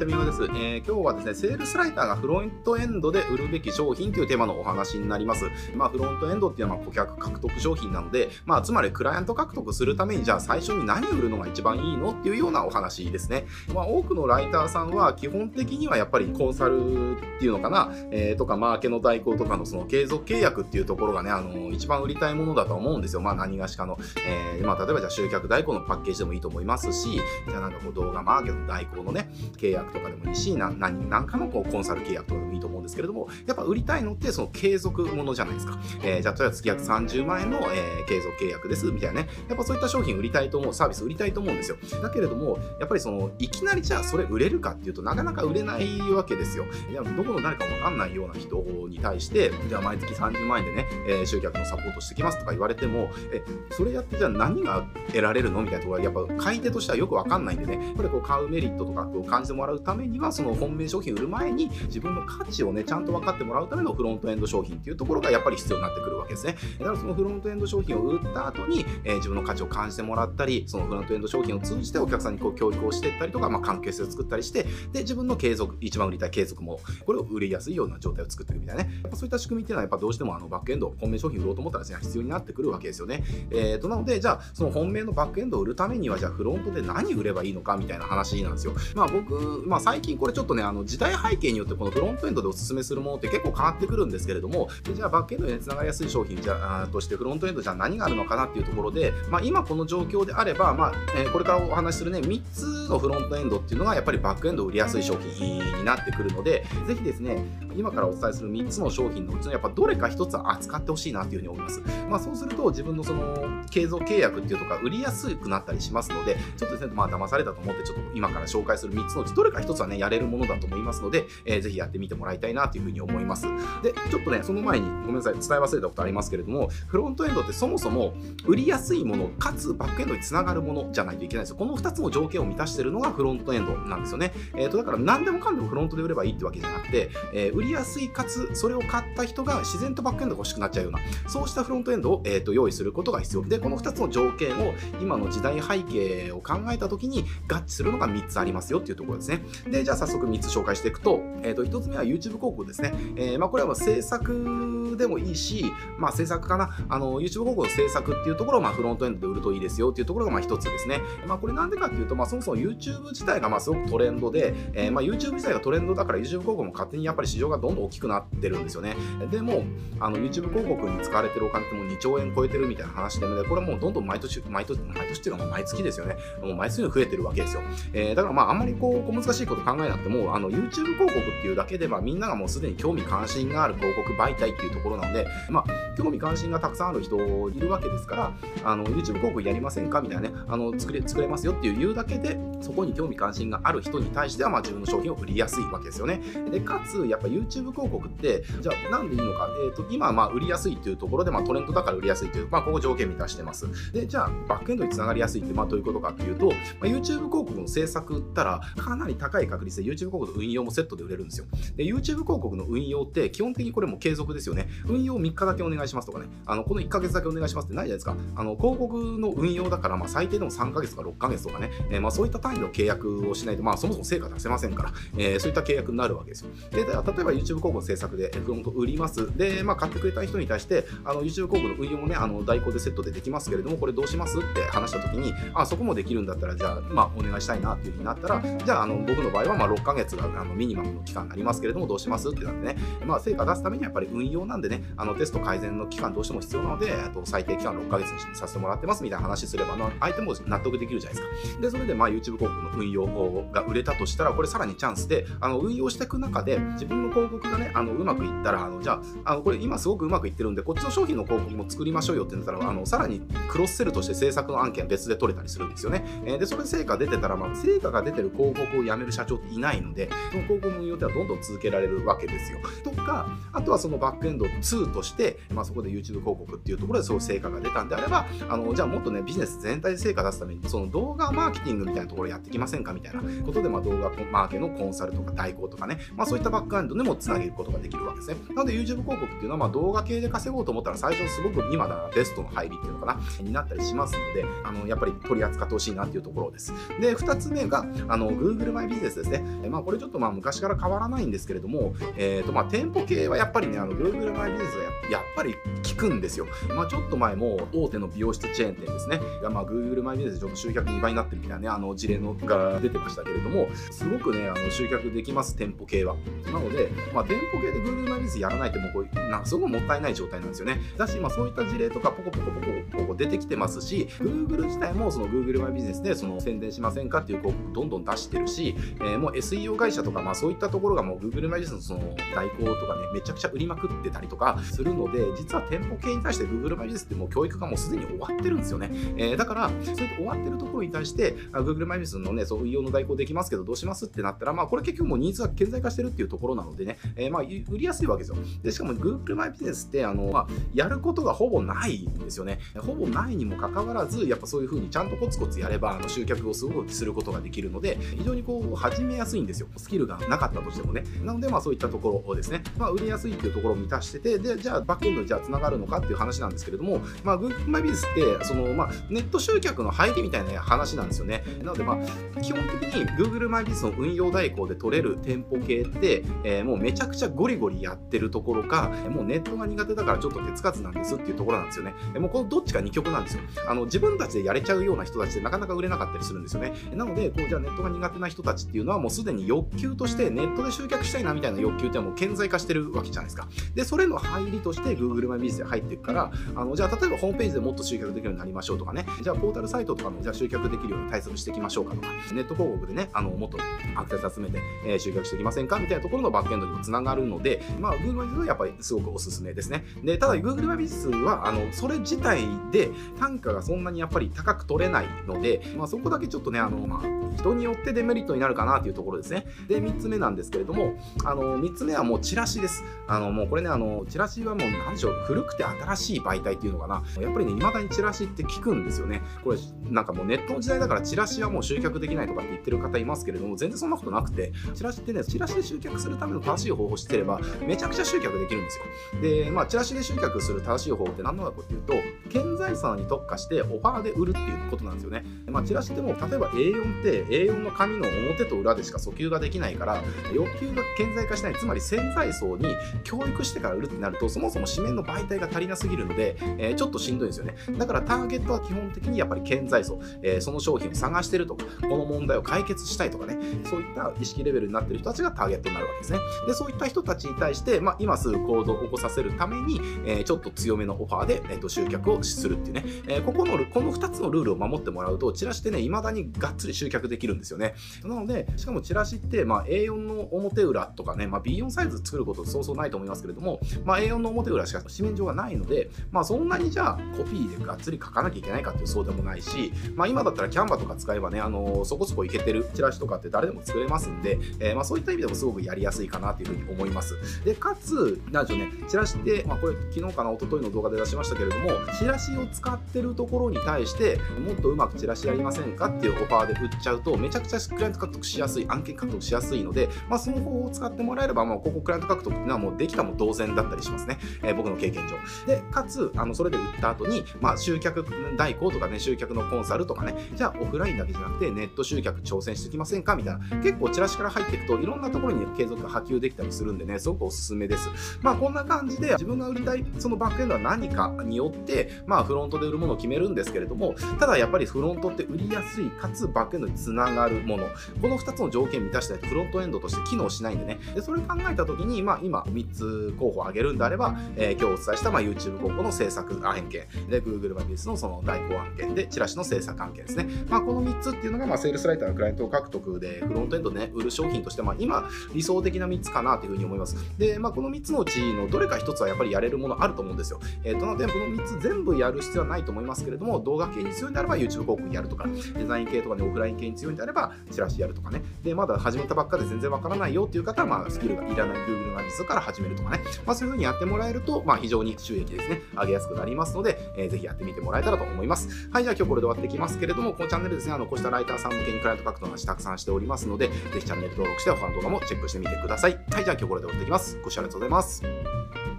ちは、みです。えー、今日はですね、セールスライターがフロントエンドで売るべき商品というテーマのお話になります。まあ、フロントエンドっていうのは顧客獲得商品なので、まあ、つまりクライアント獲得するために、じゃあ最初に何を売るのが一番いいのっていうようなお話ですね。まあ、多くのライターさんは基本的にはやっぱりコンサルっていうのかな、えー、とかマーケの代行とかのその継続契約っていうところがね、あの、一番売りたいものだと思うんですよ。まあ、何がしかの。えー、まあ、例えばじゃあ集客代行のパッケージでもいいと思いますし、じゃあなんかこう動画マーケの代行のね、契約とかでもいいし、何何かのこうコンサル契約とかでもいいと思うんですけれども、やっぱ売りたいのってその継続ものじゃないですか。えー、じゃあ、例えば月約30万円の、えー、継続契約です、みたいなね。やっぱそういった商品売りたいと思う、サービス売りたいと思うんですよ。だけれども、やっぱりその、いきなりじゃあそれ売れるかっていうとなかなか売れないわけですよ。いや、どこの誰かわかんないような人に対して、じゃあ毎月30万円でね、えー、集客のサポートしてきますとか言われても、え、それやってじゃあ何が得られるの？みたいなところは、やっぱ買い手としてはよくわかんないんでね、やっぱりこう買うメリットとかこう感じてもらうためには、その本命商品売る前に自分の価値をね、ちゃんと分かってもらうためのフロントエンド商品っていうところがやっぱり必要になってくるわけですね。だからそのフロントエンド商品を売った後に、えー、自分の価値を感じてもらったり、そのフロントエンド商品を通じてお客さんにこう教育をしていったりとか、まあ、関係性を作ったりして、で、自分の継続、一番売りたい継続も、これを売りやすいような状態を作っていくみたいなね。やっぱそういった仕組みっていうのは、やっぱどうしてもあのバックエンド、本命商品売ろうと思ったらですね、必要になってくるわけですよね。えーと、なので、じゃあ、その本命のバックエンドを売るためには、じゃあフロントで何売ればいいのかみたいな話なんですよ。まあ僕、まあ最近これちょっとね、あの時代背景によってこのフロントエンドでおすす勧めするものって結構変わってくるんですけれども、じゃあバックエンドにつながりやすい商品じゃあとしてフロントエンドじゃあ何があるのかなっていうところで、まあ今この状況であれば、まあ、え、これからお話しするね、3つのフロントエンドっていうのがやっぱりバックエンド売りやすい商品になってくるので、ぜひですね、今からお伝えする3つの商品のうちのやっぱどれか1つは扱ってほしいなっていうふうに思います。まあそうすると自分のその継続契約っていうとか売りやすくなったりしますので、ちょっとですね、まあ騙されたと思ってちょっと今から紹介する3つのうちどれか1つはね、やれるものだと思いますので、えー、ぜひやってみてもらいたいななというふうに思います。で、ちょっとね、その前にごめんなさい、伝え忘れたことありますけれども、フロントエンドってそもそも売りやすいもの、かつバックエンドにつながるものじゃないといけないんですよ。この2つの条件を満たしているのがフロントエンドなんですよね。えっ、ー、と、だから何でもかんでもフロントで売ればいいってわけじゃなくて、えー、売りやすいかつ、それを買った人が自然とバックエンドが欲しくなっちゃうような、そうしたフロントエンドを、えーと、用意することが必要。で、この2つの条件を今の時代背景を考えたときに合致するのが3つありますよっていうところですね。で、じゃあ早速3つ紹介していくと、えっ、ー、と、1つ目は YouTube 広告ですね。えー、まあ、これは制作でもいいし、まあ、制作かな。あの、YouTube 広告の制作っていうところを、まあ、フロントエンドで売るといいですよっていうところが、まあ、1つですね。まあ、これなんでかっていうと、まあ、そもそも YouTube 自体が、まあ、すごくトレンドで、えー、まあ、YouTube 自体がトレンドだから YouTube 広告も勝手にやっぱり市場がどんどん大きくなってるんですよね。でも、あの、YouTube 広告に使われてるお金ってもう2兆円超えてるみたいな話で、ね、これはもうどんどん毎年、毎年、毎年っていうか毎月ですよね。もう毎月増えてるわけですよ。えー、だからまああんまりこう、難しいこと考えなくても、あの、YouTube 広告っていうだけで、まあみんながもうすでに興味関心がある広告媒体っていうところなんで、まあ、興味関心がたくさんある人いるわけですから、あの、YouTube 広告やりませんかみたいなね、あの、作れ、作れますよっていう言うだけで、そこに興味関心がある人に対しては、まあ自分の商品を売りやすいわけですよね。で、かつ、やっぱ YouTube 広告って、じゃあなんでいいのか、えっ、ー、と、今、まあ売りやすいっていうところで、まあトレンドだから売りやすいという、まあここ条件満たしてます。で、じゃあ、バックエンドにつながりやすいって、まあどういうことかっていうと、まあ、YouTube 広告の制作ったら、かなり高い確率で YouTube 広告の運用もセットで売れるんですよ。で、YouTube 広告の運用って、基本的にこれも継続ですよね。運用3日だけお願いしますとかね、あの、この1ヶ月だけお願いしますってないじゃないですか。あの、広告の運用だから、まあ最低でも3ヶ月とか6ヶ月とかね、えー、まあそういった単位の契約をしないと、まあそもそも成果出せませんから、えー、そういった契約になるわけですよ。で、例えば YouTube 広告制作でフロント売ります。で、まあ買ってくれた人に対して、あの、YouTube 広告の運用もね、あの、代行でセットでできますけれども、これどうしますって話したときに、あ、そこもできるんだったら、じゃあ、まあ、お願いしたいなっていうふうになったら、じゃあ、あの、僕の場合は、まあ、6ヶ月があのミニマムの期間になりますけれども、どうしますってなってね、まあ、成果出すためにはやっぱり運用なんでね、あの、テスト改善の期間どうしても必要なので、あと最低期間6ヶ月にさせてもらってますみたいな話すれば、相手も納得できるじゃないですか。で、それで、まあ、YouTube 広告の運用が売れたとしたら、これさらにチャンスで、あの、運用していく中で、自分の広告がね、あの、うまくいったら、あの、じゃあ、あの、これ今すごくうまくいってるんで、こっちの商品の広告も作りましょうよってなったら、あの、さらにクロスセルとして制作の案件別で取れたりするんですよね。えー、で、それで成果出てたら、まあ、成果が出てる広告をやめる社長っていないので、その広告の運用ってはどんどん続けられるわけですよ。とか、あとはそのバックエンド2として、まあ、そこで YouTube 広告っていうところでそういう成果が出たんであれば、あの、じゃあもっとね、ビジネス全体で成果出すために、その動画マーケティングみたいなところやってきませんか？みたいなことで、まあ、動画マーケのコンサルとか代行とかね、まあ、そういったバックエンドでもつなげることができるわけですね。なので YouTube 広告っていうのは、まあ、動画系で稼ごうと思ったら最初すごく今だなベストの入りっていうのかな、になったりしますので、あのやっぱり取り扱ってほしいなっていうところです。で、2つ目が、あの Google マイビジネスですね。まあ、これちょっとまあ昔から変わらないんですけれども、えーとまあ、店舗系はやっぱりね、あの Google マイビジネスはやっぱりくんですよ。まあ、ちょっと前も大手の美容室チェーン店ですね、がまあ Google マイビジネスでちょっと集客2倍になってるみたいなね、あの事例のが出てましたけれども、すごくね、あの集客できます、店舗系は。なので、まあ、店舗系で Google マイビジネスやらないってもうこうなんかすごくもったいない状態なんですよね。だし、まあ、そういった事例とかポコポコポコポコ出てきてますし、Google 自体もその Google マイビジネスでその宣伝しませんかっていう広告どんどん出してるし、えー、もう SEO 会社とか、まあ、そういったところがもう Google マイビジネスのその代行とかね、めちゃくちゃ売りまくってたりとかするので、実は店舗系に対して Google マイビジネスってもう教育がもうすでに終わってるんですよね。えー、だから、そういった終わってるところに対して、Google マイビジネスのね、そう運用の代行できますけど、どうしますってなったら、まあ、これ結局もうニーズが顕在化してるっていうところなのでね、えー、まあ、売りやすいわけですよ。で、しかも Google マイビジネスって、あの、まあ、やることがほぼないんですよね。ほぼないにもかかわらず、やっぱそういうふうにちゃんとコツコツやれば、あの集客をすごくすることができるので、非常にこう、始めやすいんですよ。スキルがなかったとしてもね。なので、まあ、そういったところをですね、まあ、売りやすいっていうところを満たしてて、で、じゃあ、バックエンドにじゃあ繋がるのかっていう話なんですけれども、まあ、Google マイビジネスって、その、まあ、ネット集客の入りみたいな話なんですよね。なので、まあ、基本的に Google マイビジネスの運用代行で取れる店舗系って、えー、もうめちゃくちゃゴリゴリやってるところか、もうネットが苦手だからちょっと手つかずなんですっていうところなんですよね。もうこのどっちか2極なんですよ。あの、自分たちでやれちゃうような人たちでなかなか売れなかったりするんですよね。なので、こう、じゃあネットが苦手な人たちっていうのはもうすでに欲求としてネットで集客したいなみたいな欲求ってもう顕在化してるわけじゃないですか。で、それの入りとして Google マイビジネスで入っていくから、あの、じゃあ例えばホームページでもっと集客できるようになりましょうとかね、じゃあポータルサイトとかもじゃあ集客できるような対策していきましょうかとか、ネット広告でね、あの、もっとアクセス集めて、えー、集客していきませんか？みたいなところのバックエンドにもつながるので、まあ、Google マビジスはやっぱりすごくおすすめですね。で、ただ Google マイビジネスは、あの、それ自体で単価がそんなにやっぱり高く取れないので、まあ、そこだけちょっとね、あの、まあ、人によってデメリットになるかなっていうところですね。で、3つ目なんですけれども、あの、3つ目はもうチラシです。あの、もうこれね、あの、チラシはもう、なんでしょう、古くて新しい媒体っていうのかな。やっぱりね、未だにチラシって聞くんですよね。これ、なんかもうネットの時代だからチラシはもう集客できないとかって言ってる方いますけれども、全然そんなことなくて、チラシってね、チラシで集客するための正しい方法を知ってれば、めちゃくちゃ集客できるんですよ。で、まあ、チラシで集客する正しい方法って何なのかっていうと、顕在さに特化してオファーで売るっていうことなんですよね。まあ、チラシってもう例えば A4 って A4 の紙の表と裏でしか訴求ができないから欲求が顕在化しないつまり潜在層に教育してから売るってなるとそもそも紙面の媒体が足りなすぎるので、えー、ちょっとしんどいんですよね。だからターゲットは基本的にやっぱり顕在層、えー、その商品を探してるとかこの問題を解決したいとかね。そういった意識レベルになってる人たちがターゲットになるわけですね。でそういった人たちに対して、まあ、今すぐ行動を起こさせるために、えー、ちょっと強めのオファーで、えー、と集客をするっていうね、えー、ここのこの2つのルールを守ってもらうとチラシってね未だにがっつり集客できるんですよね。なのでしかもチラシって、まあ、A4 の表裏とかね、まあ、B4 サイズ作ることそうそうないと思いますけれども、まあ、A4 の表裏しか紙面上がないので、まあ、そんなにじゃあコピーでがっつり書かなきゃいけないかっていうそうでもないし、まあ、今だったらキャンバとか使えばね、あのー、そこそこいけてるチラシとかって誰でも作れますんで、えー、まあ、そういった意味でもすごくやりやすいかなというふうに思います。でかつなんでしょうねチラシって、まあ、これ昨日かな一昨日の動画で出しましたけれどもチラシを使ってるところに対してもっとうまくチラシやりませんかっていうオファーで売っちゃうとめちゃくちゃクライアント獲得しやすい案件獲得しやすいので、まあ、その方法を使ってもらえれば、まあ、ここクライアント獲得っていうのはもうできたも同然だったりしますね、えー、僕の経験上。でかつあのそれで売った後に、まあ、集客代行とかね集客のコンサルとかねじゃあオフラインだけじゃなくてネット集客挑戦してきませんか？みたいな。結構チラシから入っていくといろんなところに継続が波及できたりするんでねすごくおすすめです。まあこんな感じで自分が売りたいそのバックエンドは何かによってまあフロントで売るものを決めるんですけれどもただやっぱりフロントって売りやすいかつバックエンドにつながるもの。この2つの条件満たしたいとフロントエンドとして機能しないんでね。でそれ考えた時にまあ今3つ候補を挙げるんであれば、えー、今日お伝えしたまあ YouTube 広告の制作案件で Google マビスのその代行案件でチラシの制作案件ですね。まあこの3つっていうのがまあセールスライターのクライアント獲得でフロントエンドでね売る商品としてまあ今理想的な3つかなというふうに思います。でまあこの3つのうちのどれか1つはやっぱりやれるものあると思うんですよ。えっ、ー、となのでこの3つ全部やる必要はないと思いますけれども動画系に強いんであれば YouTube 広告やるとかデザイン系とかねオフライン系に強いんであればチラシやるとかね。でまだ始めたばっかで全然わからないよっていう方はまあスキルがいらない Google マビスから始めるとかね。まあそういうふうにやってもらえるとまあ非常に収益ですね、上げやすくなりますので、えー、ぜひやってみてもらえたらと思います。はい、じゃあ今日これで終わってきますけれども、このチャンネルですね、あの、こうしたライターさん向けにクライアント書くの話たくさんしておりますので、ぜひチャンネル登録して他の動画もチェックしてみてください。はい、じゃあ今日これで終わってきます。ご視聴ありがとうございます。